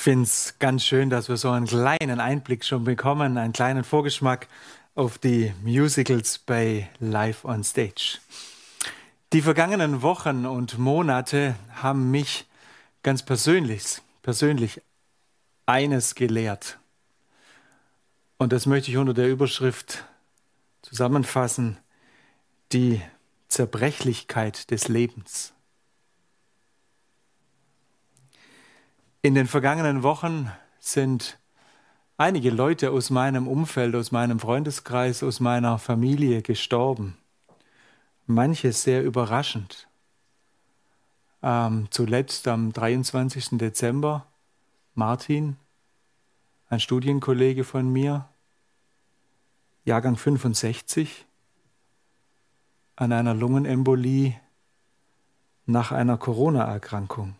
Ich finde es ganz schön, dass wir so einen kleinen Einblick schon bekommen, einen kleinen Vorgeschmack auf die Musicals bei Live on Stage. Die vergangenen Wochen und Monate haben mich ganz persönlich, persönlich eines gelehrt. Und das möchte ich unter der Überschrift zusammenfassen, die Zerbrechlichkeit des Lebens. In den vergangenen Wochen sind einige Leute aus meinem Umfeld, aus meinem Freundeskreis, aus meiner Familie gestorben. Manche sehr überraschend. Ähm, zuletzt am 23. Dezember Martin, ein Studienkollege von mir, Jahrgang 65, an einer Lungenembolie nach einer Corona-Erkrankung.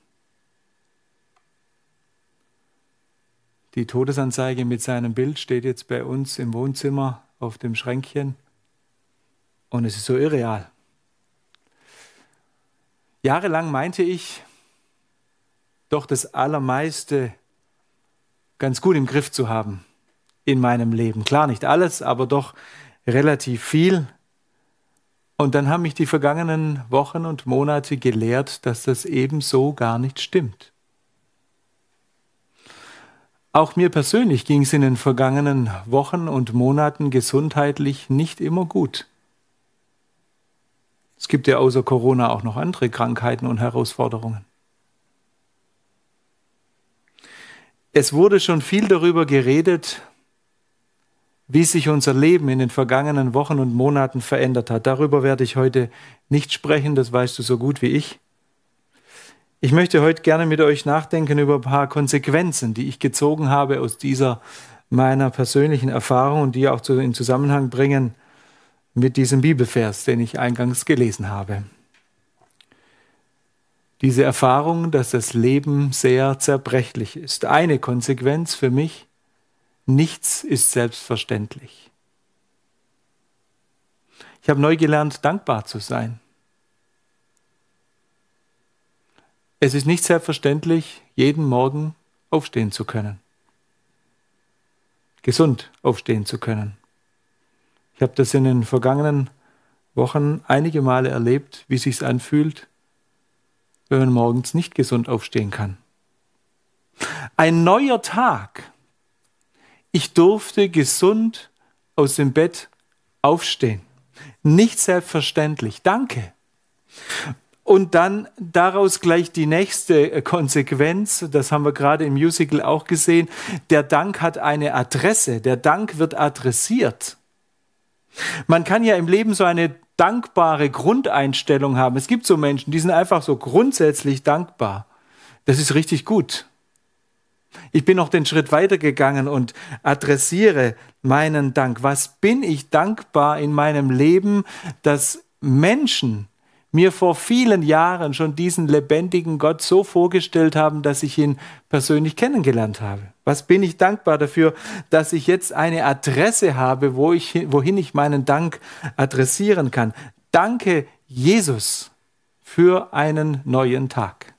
Die Todesanzeige mit seinem Bild steht jetzt bei uns im Wohnzimmer auf dem Schränkchen und es ist so irreal. Jahrelang meinte ich, doch das Allermeiste ganz gut im Griff zu haben in meinem Leben. Klar, nicht alles, aber doch relativ viel. Und dann haben mich die vergangenen Wochen und Monate gelehrt, dass das ebenso gar nicht stimmt. Auch mir persönlich ging es in den vergangenen Wochen und Monaten gesundheitlich nicht immer gut. Es gibt ja außer Corona auch noch andere Krankheiten und Herausforderungen. Es wurde schon viel darüber geredet, wie sich unser Leben in den vergangenen Wochen und Monaten verändert hat. Darüber werde ich heute nicht sprechen, das weißt du so gut wie ich. Ich möchte heute gerne mit euch nachdenken über ein paar Konsequenzen, die ich gezogen habe aus dieser meiner persönlichen Erfahrung und die auch in Zusammenhang bringen mit diesem Bibelvers, den ich eingangs gelesen habe. Diese Erfahrung, dass das Leben sehr zerbrechlich ist. Eine Konsequenz für mich, nichts ist selbstverständlich. Ich habe neu gelernt, dankbar zu sein. Es ist nicht selbstverständlich, jeden Morgen aufstehen zu können. Gesund aufstehen zu können. Ich habe das in den vergangenen Wochen einige Male erlebt, wie sich's anfühlt, wenn man morgens nicht gesund aufstehen kann. Ein neuer Tag. Ich durfte gesund aus dem Bett aufstehen. Nicht selbstverständlich. Danke. Und dann daraus gleich die nächste äh, Konsequenz, das haben wir gerade im Musical auch gesehen, der Dank hat eine Adresse, der Dank wird adressiert. Man kann ja im Leben so eine dankbare Grundeinstellung haben. Es gibt so Menschen, die sind einfach so grundsätzlich dankbar. Das ist richtig gut. Ich bin noch den Schritt weitergegangen und adressiere meinen Dank. Was bin ich dankbar in meinem Leben, dass Menschen mir vor vielen Jahren schon diesen lebendigen Gott so vorgestellt haben, dass ich ihn persönlich kennengelernt habe. Was bin ich dankbar dafür, dass ich jetzt eine Adresse habe, wo ich, wohin ich meinen Dank adressieren kann. Danke, Jesus, für einen neuen Tag.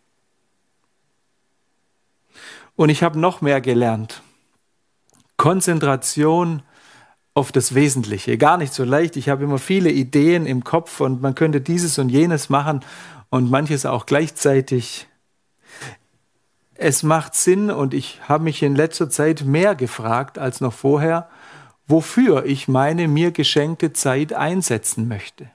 Und ich habe noch mehr gelernt. Konzentration auf das Wesentliche. Gar nicht so leicht. Ich habe immer viele Ideen im Kopf und man könnte dieses und jenes machen und manches auch gleichzeitig. Es macht Sinn und ich habe mich in letzter Zeit mehr gefragt als noch vorher, wofür ich meine mir geschenkte Zeit einsetzen möchte.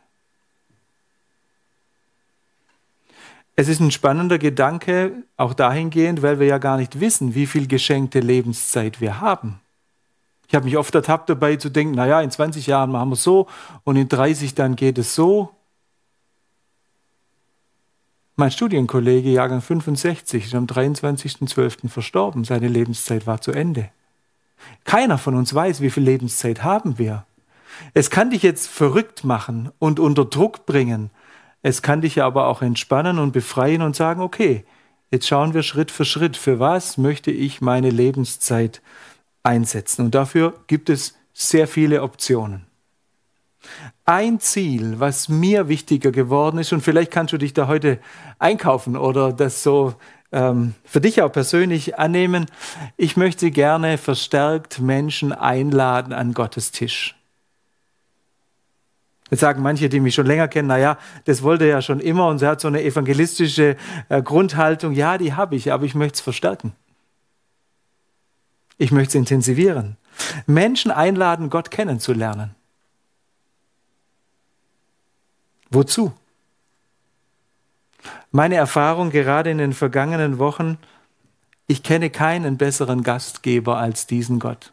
Es ist ein spannender Gedanke, auch dahingehend, weil wir ja gar nicht wissen, wie viel geschenkte Lebenszeit wir haben. Ich habe mich oft ertappt dabei zu denken, naja, in 20 Jahren machen wir es so und in 30 dann geht es so. Mein Studienkollege, Jahrgang 65, ist am 23.12. verstorben. Seine Lebenszeit war zu Ende. Keiner von uns weiß, wie viel Lebenszeit haben wir. Es kann dich jetzt verrückt machen und unter Druck bringen. Es kann dich aber auch entspannen und befreien und sagen, okay, jetzt schauen wir Schritt für Schritt, für was möchte ich meine Lebenszeit einsetzen. Und dafür gibt es sehr viele Optionen. Ein Ziel, was mir wichtiger geworden ist, und vielleicht kannst du dich da heute einkaufen oder das so ähm, für dich auch persönlich annehmen. Ich möchte gerne verstärkt Menschen einladen an Gottes Tisch. Jetzt sagen manche, die mich schon länger kennen, naja, das wollte er ja schon immer und er hat so eine evangelistische äh, Grundhaltung. Ja, die habe ich, aber ich möchte es verstärken. Ich möchte es intensivieren. Menschen einladen, Gott kennenzulernen. Wozu? Meine Erfahrung gerade in den vergangenen Wochen, ich kenne keinen besseren Gastgeber als diesen Gott.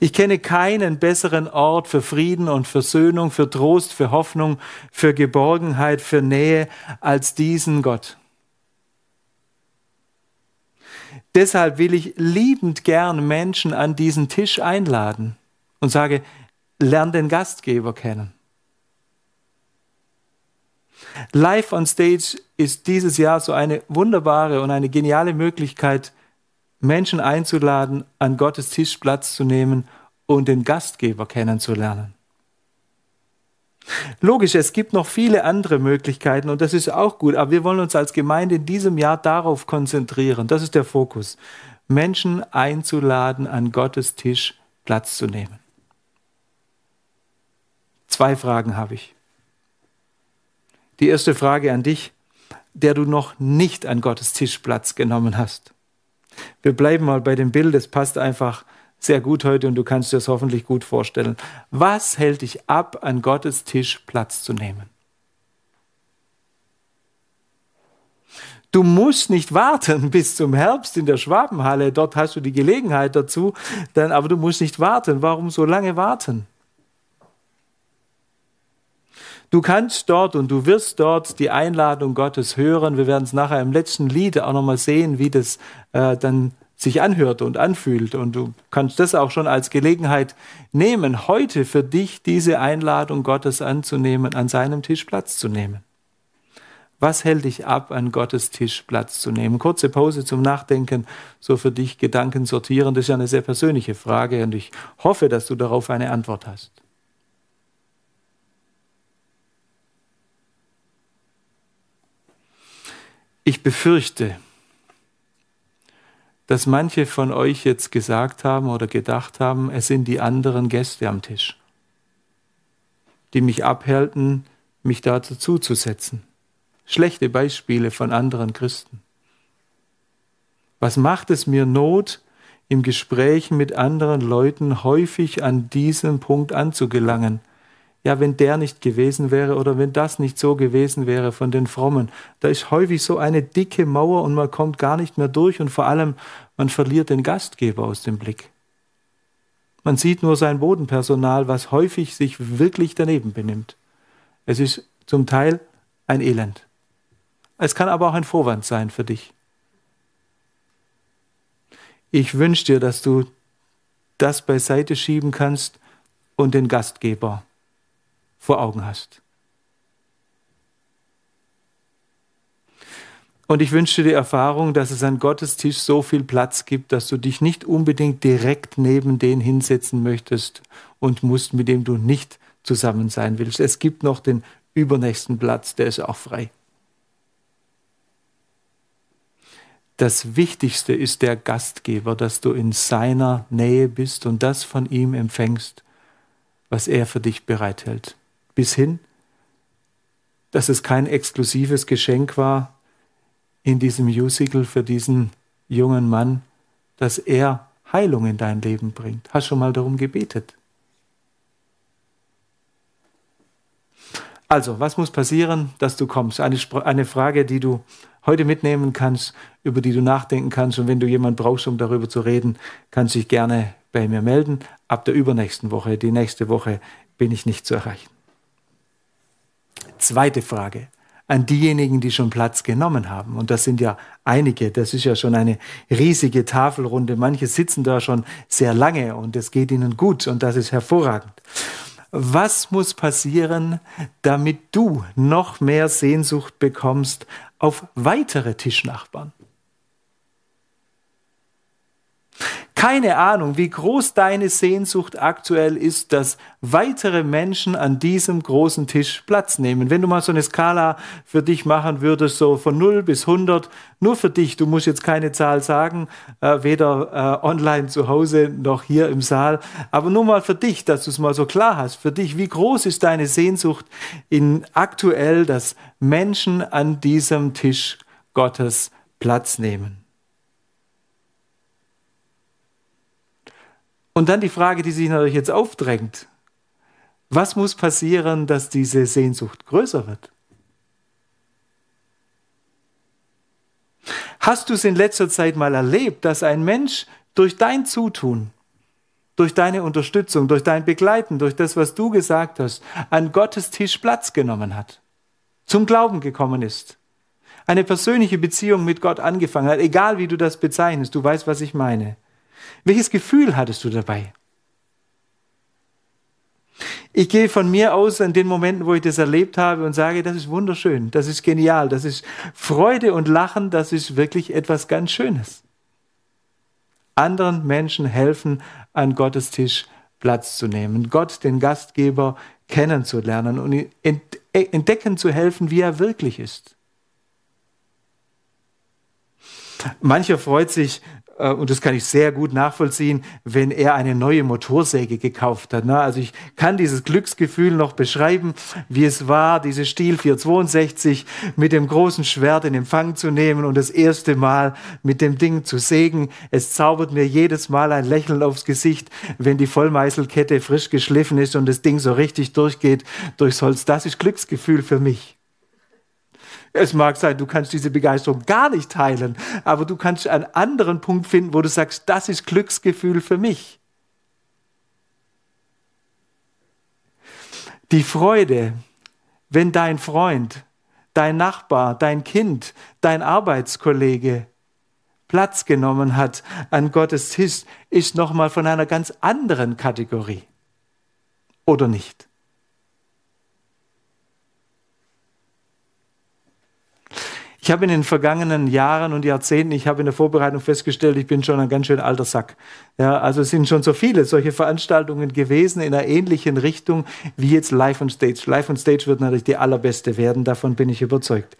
Ich kenne keinen besseren Ort für Frieden und Versöhnung, für Trost, für Hoffnung, für Geborgenheit, für Nähe als diesen Gott. Deshalb will ich liebend gern Menschen an diesen Tisch einladen und sage, lern den Gastgeber kennen. Live on Stage ist dieses Jahr so eine wunderbare und eine geniale Möglichkeit, Menschen einzuladen, an Gottes Tisch Platz zu nehmen und den Gastgeber kennenzulernen. Logisch, es gibt noch viele andere Möglichkeiten und das ist auch gut, aber wir wollen uns als Gemeinde in diesem Jahr darauf konzentrieren. Das ist der Fokus. Menschen einzuladen, an Gottes Tisch Platz zu nehmen. Zwei Fragen habe ich. Die erste Frage an dich, der du noch nicht an Gottes Tisch Platz genommen hast. Wir bleiben mal bei dem Bild, es passt einfach sehr gut heute und du kannst dir das hoffentlich gut vorstellen. Was hält dich ab, an Gottes Tisch Platz zu nehmen? Du musst nicht warten bis zum Herbst in der Schwabenhalle, dort hast du die Gelegenheit dazu, dann, aber du musst nicht warten. Warum so lange warten? Du kannst dort und du wirst dort die Einladung Gottes hören. Wir werden es nachher im letzten Lied auch nochmal sehen, wie das äh, dann sich anhört und anfühlt. Und du kannst das auch schon als Gelegenheit nehmen, heute für dich diese Einladung Gottes anzunehmen, an seinem Tisch Platz zu nehmen. Was hält dich ab, an Gottes Tisch Platz zu nehmen? Kurze Pause zum Nachdenken, so für dich Gedanken sortieren. Das ist ja eine sehr persönliche Frage und ich hoffe, dass du darauf eine Antwort hast. Ich befürchte, dass manche von euch jetzt gesagt haben oder gedacht haben, es sind die anderen Gäste am Tisch, die mich abhälten, mich dazu zuzusetzen. Schlechte Beispiele von anderen Christen. Was macht es mir Not, im Gespräch mit anderen Leuten häufig an diesem Punkt anzugelangen? Ja, wenn der nicht gewesen wäre oder wenn das nicht so gewesen wäre von den Frommen. Da ist häufig so eine dicke Mauer und man kommt gar nicht mehr durch und vor allem, man verliert den Gastgeber aus dem Blick. Man sieht nur sein Bodenpersonal, was häufig sich wirklich daneben benimmt. Es ist zum Teil ein Elend. Es kann aber auch ein Vorwand sein für dich. Ich wünsche dir, dass du das beiseite schieben kannst und den Gastgeber vor Augen hast. Und ich wünsche dir die Erfahrung, dass es an Gottes Tisch so viel Platz gibt, dass du dich nicht unbedingt direkt neben den hinsetzen möchtest und musst, mit dem du nicht zusammen sein willst. Es gibt noch den übernächsten Platz, der ist auch frei. Das Wichtigste ist der Gastgeber, dass du in seiner Nähe bist und das von ihm empfängst, was er für dich bereithält bis hin, dass es kein exklusives Geschenk war in diesem Musical für diesen jungen Mann, dass er Heilung in dein Leben bringt. Hast schon mal darum gebetet? Also, was muss passieren, dass du kommst? Eine, eine Frage, die du heute mitnehmen kannst, über die du nachdenken kannst. Und wenn du jemanden brauchst, um darüber zu reden, kannst du dich gerne bei mir melden. Ab der übernächsten Woche, die nächste Woche, bin ich nicht zu erreichen. Zweite Frage an diejenigen, die schon Platz genommen haben. Und das sind ja einige. Das ist ja schon eine riesige Tafelrunde. Manche sitzen da schon sehr lange und es geht ihnen gut und das ist hervorragend. Was muss passieren, damit du noch mehr Sehnsucht bekommst auf weitere Tischnachbarn? Keine Ahnung, wie groß deine Sehnsucht aktuell ist, dass weitere Menschen an diesem großen Tisch Platz nehmen. Wenn du mal so eine Skala für dich machen würdest, so von 0 bis 100, nur für dich, du musst jetzt keine Zahl sagen, äh, weder äh, online zu Hause noch hier im Saal, aber nur mal für dich, dass du es mal so klar hast, für dich, wie groß ist deine Sehnsucht in aktuell, dass Menschen an diesem Tisch Gottes Platz nehmen. Und dann die Frage, die sich natürlich jetzt aufdrängt. Was muss passieren, dass diese Sehnsucht größer wird? Hast du es in letzter Zeit mal erlebt, dass ein Mensch durch dein Zutun, durch deine Unterstützung, durch dein Begleiten, durch das, was du gesagt hast, an Gottes Tisch Platz genommen hat, zum Glauben gekommen ist, eine persönliche Beziehung mit Gott angefangen hat, egal wie du das bezeichnest, du weißt, was ich meine. Welches Gefühl hattest du dabei? Ich gehe von mir aus an den Momenten, wo ich das erlebt habe und sage, das ist wunderschön, das ist genial, das ist Freude und Lachen, das ist wirklich etwas ganz Schönes. Anderen Menschen helfen, an Gottes Tisch Platz zu nehmen, Gott, den Gastgeber, kennenzulernen und entdecken zu helfen, wie er wirklich ist. Mancher freut sich, äh, und das kann ich sehr gut nachvollziehen, wenn er eine neue Motorsäge gekauft hat. Ne? Also ich kann dieses Glücksgefühl noch beschreiben, wie es war, diese Stiel 462 mit dem großen Schwert in Empfang zu nehmen und das erste Mal mit dem Ding zu sägen. Es zaubert mir jedes Mal ein Lächeln aufs Gesicht, wenn die Vollmeißelkette frisch geschliffen ist und das Ding so richtig durchgeht durchs Holz. Das ist Glücksgefühl für mich. Es mag sein, du kannst diese Begeisterung gar nicht teilen, aber du kannst einen anderen Punkt finden, wo du sagst, das ist Glücksgefühl für mich. Die Freude, wenn dein Freund, dein Nachbar, dein Kind, dein Arbeitskollege Platz genommen hat an Gottes Tisch, ist nochmal von einer ganz anderen Kategorie. Oder nicht? Ich habe in den vergangenen Jahren und Jahrzehnten, ich habe in der Vorbereitung festgestellt, ich bin schon ein ganz schön alter Sack. Ja, also es sind schon so viele solche Veranstaltungen gewesen in einer ähnlichen Richtung wie jetzt Live on Stage. Live on Stage wird natürlich die allerbeste werden, davon bin ich überzeugt.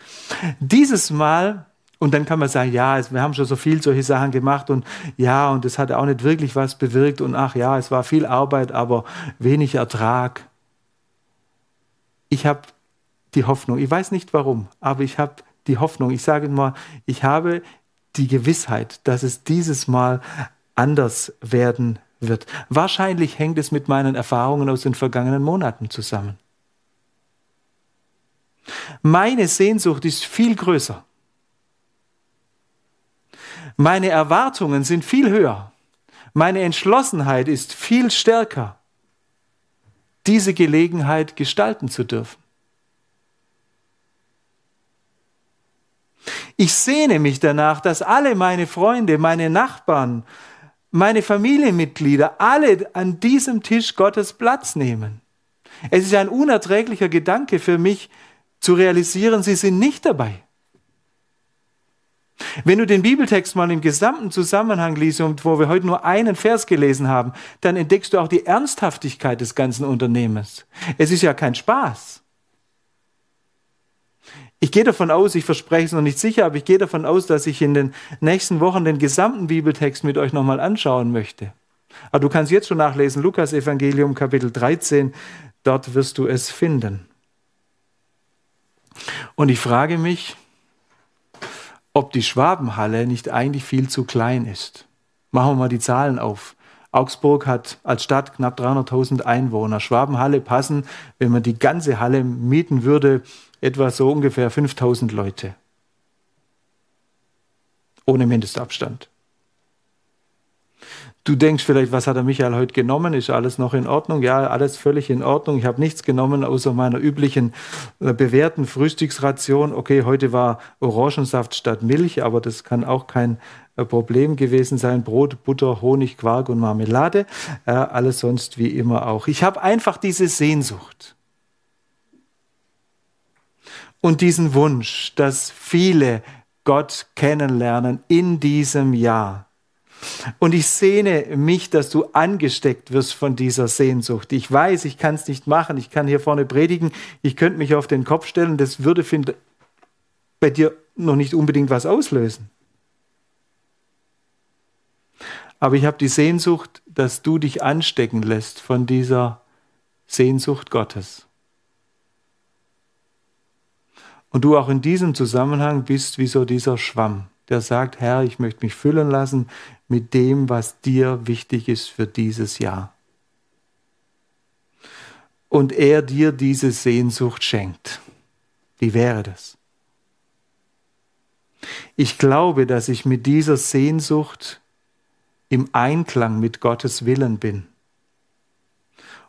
Dieses Mal und dann kann man sagen, ja, wir haben schon so viel solche Sachen gemacht und ja, und es hat auch nicht wirklich was bewirkt und ach ja, es war viel Arbeit, aber wenig Ertrag. Ich habe die Hoffnung, ich weiß nicht warum, aber ich habe die Hoffnung. Ich sage mal, ich habe die Gewissheit, dass es dieses Mal anders werden wird. Wahrscheinlich hängt es mit meinen Erfahrungen aus den vergangenen Monaten zusammen. Meine Sehnsucht ist viel größer. Meine Erwartungen sind viel höher. Meine Entschlossenheit ist viel stärker, diese Gelegenheit gestalten zu dürfen. Ich sehne mich danach, dass alle meine Freunde, meine Nachbarn, meine Familienmitglieder, alle an diesem Tisch Gottes Platz nehmen. Es ist ein unerträglicher Gedanke für mich zu realisieren, sie sind nicht dabei. Wenn du den Bibeltext mal im gesamten Zusammenhang liest und wo wir heute nur einen Vers gelesen haben, dann entdeckst du auch die Ernsthaftigkeit des ganzen Unternehmens. Es ist ja kein Spaß. Ich gehe davon aus, ich verspreche es noch nicht sicher, aber ich gehe davon aus, dass ich in den nächsten Wochen den gesamten Bibeltext mit euch nochmal anschauen möchte. Aber du kannst jetzt schon nachlesen, Lukas Evangelium Kapitel 13, dort wirst du es finden. Und ich frage mich, ob die Schwabenhalle nicht eigentlich viel zu klein ist. Machen wir mal die Zahlen auf. Augsburg hat als Stadt knapp 300.000 Einwohner. Schwabenhalle passen, wenn man die ganze Halle mieten würde, etwa so ungefähr 5000 Leute. Ohne Mindestabstand. Du denkst vielleicht, was hat der Michael heute genommen? Ist alles noch in Ordnung? Ja, alles völlig in Ordnung. Ich habe nichts genommen außer meiner üblichen äh, bewährten Frühstücksration. Okay, heute war Orangensaft statt Milch, aber das kann auch kein äh, Problem gewesen sein. Brot, Butter, Honig, Quark und Marmelade. Äh, alles sonst wie immer auch. Ich habe einfach diese Sehnsucht und diesen Wunsch, dass viele Gott kennenlernen in diesem Jahr. Und ich sehne mich, dass du angesteckt wirst von dieser Sehnsucht. Ich weiß, ich kann es nicht machen. Ich kann hier vorne predigen. Ich könnte mich auf den Kopf stellen. Das würde find, bei dir noch nicht unbedingt was auslösen. Aber ich habe die Sehnsucht, dass du dich anstecken lässt von dieser Sehnsucht Gottes. Und du auch in diesem Zusammenhang bist wie so dieser Schwamm, der sagt, Herr, ich möchte mich füllen lassen mit dem, was dir wichtig ist für dieses Jahr. Und er dir diese Sehnsucht schenkt. Wie wäre das? Ich glaube, dass ich mit dieser Sehnsucht im Einklang mit Gottes Willen bin.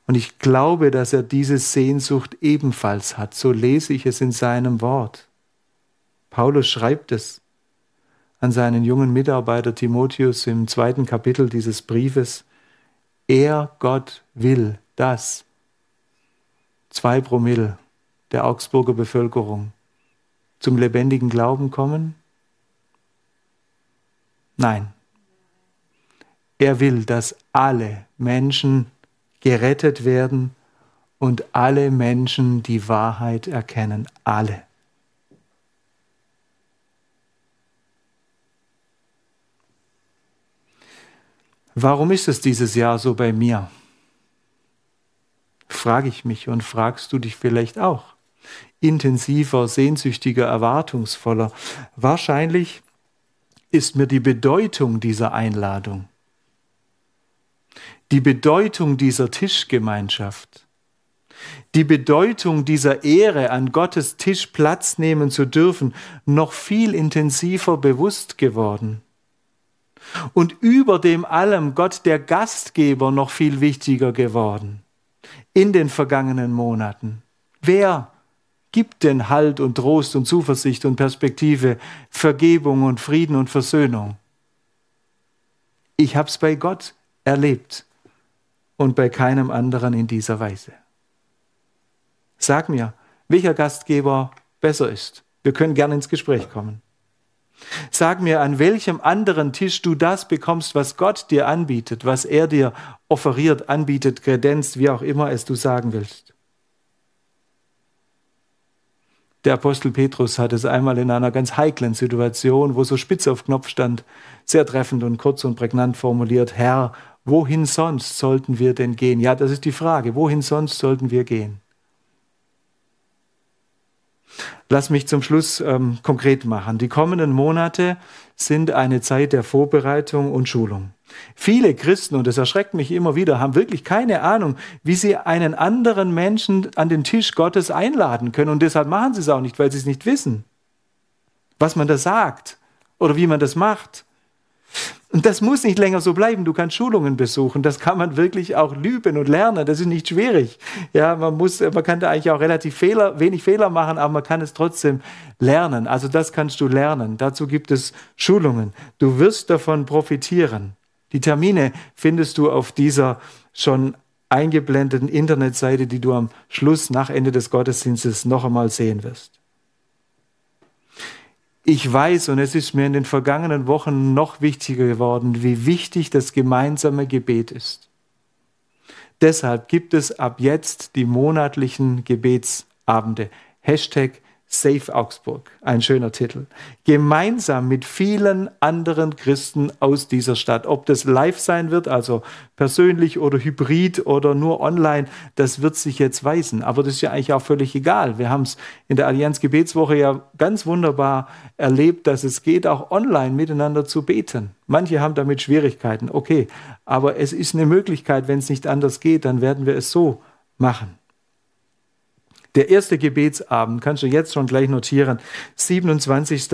Und ich glaube, dass er diese Sehnsucht ebenfalls hat. So lese ich es in seinem Wort. Paulus schreibt es an seinen jungen Mitarbeiter Timotheus im zweiten Kapitel dieses Briefes. Er, Gott, will, dass zwei Promille der Augsburger Bevölkerung zum lebendigen Glauben kommen? Nein. Er will, dass alle Menschen gerettet werden und alle Menschen die Wahrheit erkennen. Alle. Warum ist es dieses Jahr so bei mir? Frage ich mich und fragst du dich vielleicht auch. Intensiver, sehnsüchtiger, erwartungsvoller. Wahrscheinlich ist mir die Bedeutung dieser Einladung die Bedeutung dieser Tischgemeinschaft, die Bedeutung dieser Ehre, an Gottes Tisch Platz nehmen zu dürfen, noch viel intensiver bewusst geworden. Und über dem allem Gott der Gastgeber noch viel wichtiger geworden in den vergangenen Monaten. Wer gibt denn Halt und Trost und Zuversicht und Perspektive, Vergebung und Frieden und Versöhnung? Ich habe es bei Gott erlebt und bei keinem anderen in dieser Weise. Sag mir, welcher Gastgeber besser ist. Wir können gerne ins Gespräch kommen. Sag mir, an welchem anderen Tisch du das bekommst, was Gott dir anbietet, was er dir offeriert, anbietet, kredenzt, wie auch immer es du sagen willst. Der Apostel Petrus hat es einmal in einer ganz heiklen Situation, wo so spitz auf Knopf stand, sehr treffend und kurz und prägnant formuliert, Herr, Wohin sonst sollten wir denn gehen? Ja, das ist die Frage. Wohin sonst sollten wir gehen? Lass mich zum Schluss ähm, konkret machen. Die kommenden Monate sind eine Zeit der Vorbereitung und Schulung. Viele Christen, und das erschreckt mich immer wieder, haben wirklich keine Ahnung, wie sie einen anderen Menschen an den Tisch Gottes einladen können. Und deshalb machen sie es auch nicht, weil sie es nicht wissen, was man da sagt oder wie man das macht. Und das muss nicht länger so bleiben. Du kannst Schulungen besuchen. Das kann man wirklich auch üben und lernen. Das ist nicht schwierig. Ja, man muss, man kann da eigentlich auch relativ Fehler, wenig Fehler machen, aber man kann es trotzdem lernen. Also das kannst du lernen. Dazu gibt es Schulungen. Du wirst davon profitieren. Die Termine findest du auf dieser schon eingeblendeten Internetseite, die du am Schluss nach Ende des Gottesdienstes noch einmal sehen wirst. Ich weiß, und es ist mir in den vergangenen Wochen noch wichtiger geworden, wie wichtig das gemeinsame Gebet ist. Deshalb gibt es ab jetzt die monatlichen Gebetsabende. Hashtag Save Augsburg, ein schöner Titel. Gemeinsam mit vielen anderen Christen aus dieser Stadt. Ob das live sein wird, also persönlich oder hybrid oder nur online, das wird sich jetzt weisen. Aber das ist ja eigentlich auch völlig egal. Wir haben es in der Allianz Gebetswoche ja ganz wunderbar erlebt, dass es geht, auch online miteinander zu beten. Manche haben damit Schwierigkeiten, okay. Aber es ist eine Möglichkeit, wenn es nicht anders geht, dann werden wir es so machen. Der erste Gebetsabend kannst du jetzt schon gleich notieren. 27.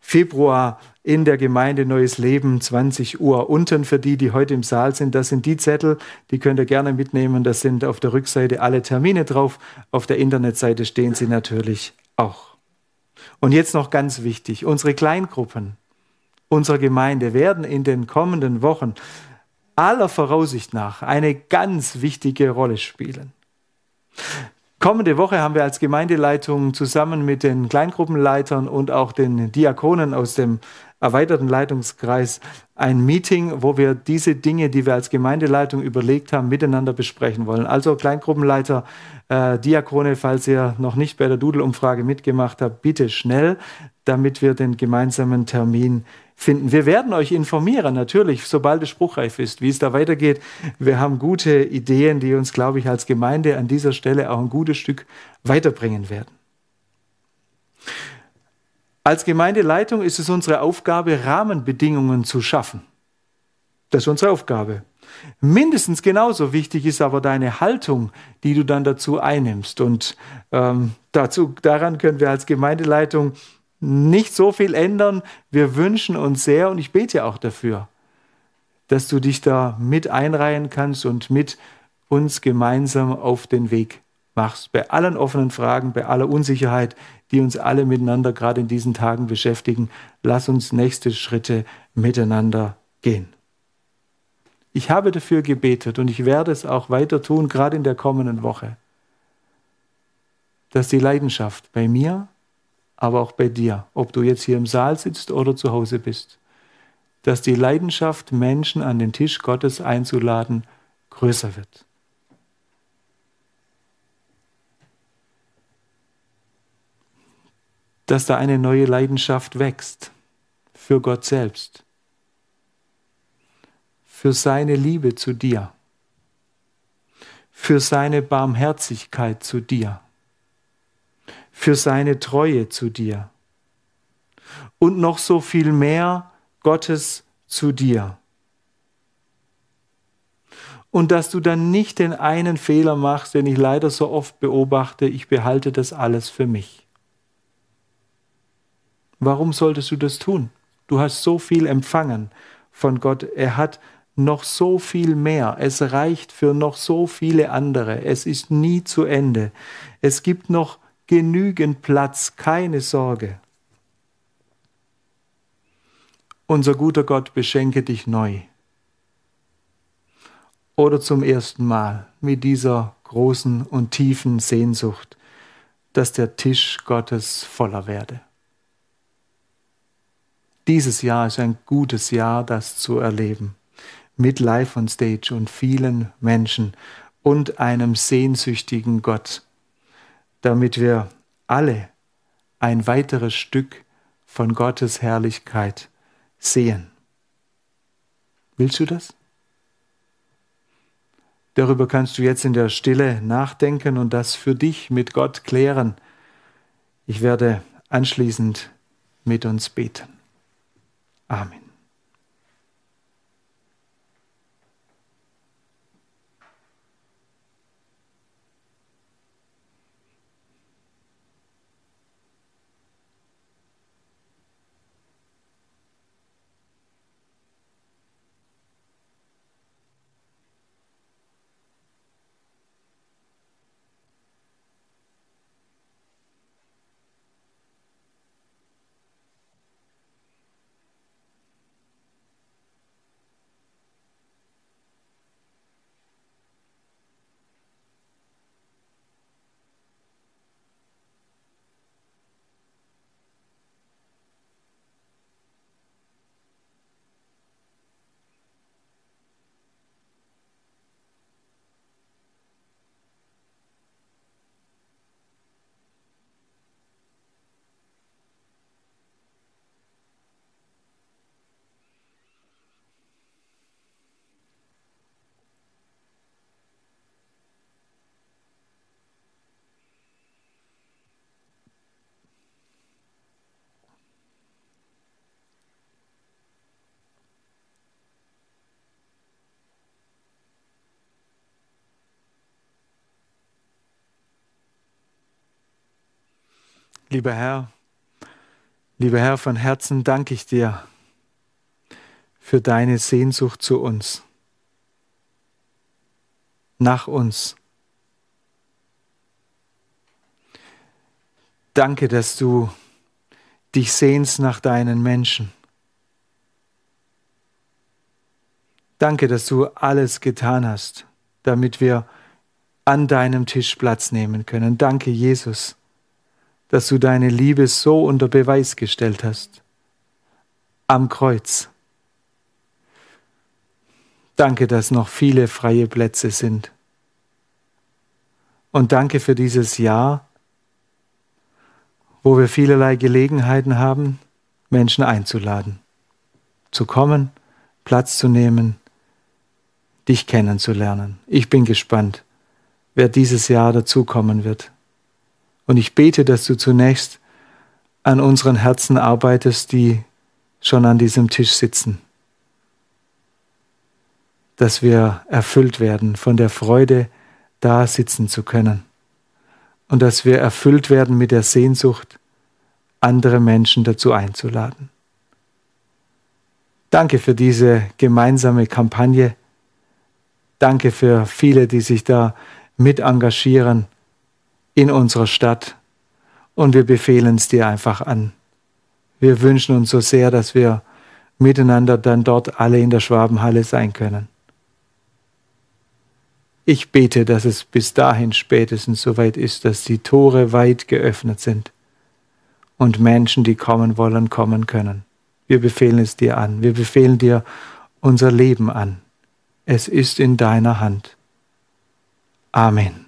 Februar in der Gemeinde Neues Leben, 20 Uhr. Unten für die, die heute im Saal sind, das sind die Zettel, die könnt ihr gerne mitnehmen. Das sind auf der Rückseite alle Termine drauf. Auf der Internetseite stehen sie natürlich auch. Und jetzt noch ganz wichtig, unsere Kleingruppen unserer Gemeinde werden in den kommenden Wochen aller Voraussicht nach eine ganz wichtige Rolle spielen. Kommende Woche haben wir als Gemeindeleitung zusammen mit den Kleingruppenleitern und auch den Diakonen aus dem erweiterten Leitungskreis ein Meeting, wo wir diese Dinge, die wir als Gemeindeleitung überlegt haben, miteinander besprechen wollen. Also Kleingruppenleiter, äh, Diakone, falls ihr noch nicht bei der Doodle-Umfrage mitgemacht habt, bitte schnell, damit wir den gemeinsamen Termin finden. Wir werden euch informieren, natürlich, sobald es spruchreif ist, wie es da weitergeht. Wir haben gute Ideen, die uns, glaube ich, als Gemeinde an dieser Stelle auch ein gutes Stück weiterbringen werden. Als Gemeindeleitung ist es unsere Aufgabe, Rahmenbedingungen zu schaffen. Das ist unsere Aufgabe. Mindestens genauso wichtig ist aber deine Haltung, die du dann dazu einnimmst. Und ähm, dazu, daran können wir als Gemeindeleitung nicht so viel ändern. Wir wünschen uns sehr und ich bete auch dafür, dass du dich da mit einreihen kannst und mit uns gemeinsam auf den Weg machst. Bei allen offenen Fragen, bei aller Unsicherheit, die uns alle miteinander gerade in diesen Tagen beschäftigen. Lass uns nächste Schritte miteinander gehen. Ich habe dafür gebetet und ich werde es auch weiter tun, gerade in der kommenden Woche, dass die Leidenschaft bei mir, aber auch bei dir, ob du jetzt hier im Saal sitzt oder zu Hause bist, dass die Leidenschaft, Menschen an den Tisch Gottes einzuladen, größer wird. dass da eine neue Leidenschaft wächst für Gott selbst, für seine Liebe zu dir, für seine Barmherzigkeit zu dir, für seine Treue zu dir und noch so viel mehr Gottes zu dir. Und dass du dann nicht den einen Fehler machst, den ich leider so oft beobachte, ich behalte das alles für mich. Warum solltest du das tun? Du hast so viel empfangen von Gott. Er hat noch so viel mehr. Es reicht für noch so viele andere. Es ist nie zu Ende. Es gibt noch genügend Platz, keine Sorge. Unser guter Gott beschenke dich neu. Oder zum ersten Mal mit dieser großen und tiefen Sehnsucht, dass der Tisch Gottes voller werde. Dieses Jahr ist ein gutes Jahr, das zu erleben. Mit Live on Stage und vielen Menschen und einem sehnsüchtigen Gott, damit wir alle ein weiteres Stück von Gottes Herrlichkeit sehen. Willst du das? Darüber kannst du jetzt in der Stille nachdenken und das für dich mit Gott klären. Ich werde anschließend mit uns beten. Amen. Lieber Herr, lieber Herr, von Herzen danke ich dir für deine Sehnsucht zu uns, nach uns. Danke, dass du dich sehnst nach deinen Menschen. Danke, dass du alles getan hast, damit wir an deinem Tisch Platz nehmen können. Danke, Jesus dass du deine Liebe so unter Beweis gestellt hast. am Kreuz. Danke, dass noch viele freie Plätze sind. Und danke für dieses Jahr, wo wir vielerlei Gelegenheiten haben, Menschen einzuladen, zu kommen, Platz zu nehmen, dich kennenzulernen. Ich bin gespannt, wer dieses Jahr dazukommen wird. Und ich bete, dass du zunächst an unseren Herzen arbeitest, die schon an diesem Tisch sitzen. Dass wir erfüllt werden von der Freude, da sitzen zu können. Und dass wir erfüllt werden mit der Sehnsucht, andere Menschen dazu einzuladen. Danke für diese gemeinsame Kampagne. Danke für viele, die sich da mit engagieren in unserer Stadt. Und wir befehlen es dir einfach an. Wir wünschen uns so sehr, dass wir miteinander dann dort alle in der Schwabenhalle sein können. Ich bete, dass es bis dahin spätestens soweit ist, dass die Tore weit geöffnet sind und Menschen, die kommen wollen, kommen können. Wir befehlen es dir an. Wir befehlen dir unser Leben an. Es ist in deiner Hand. Amen.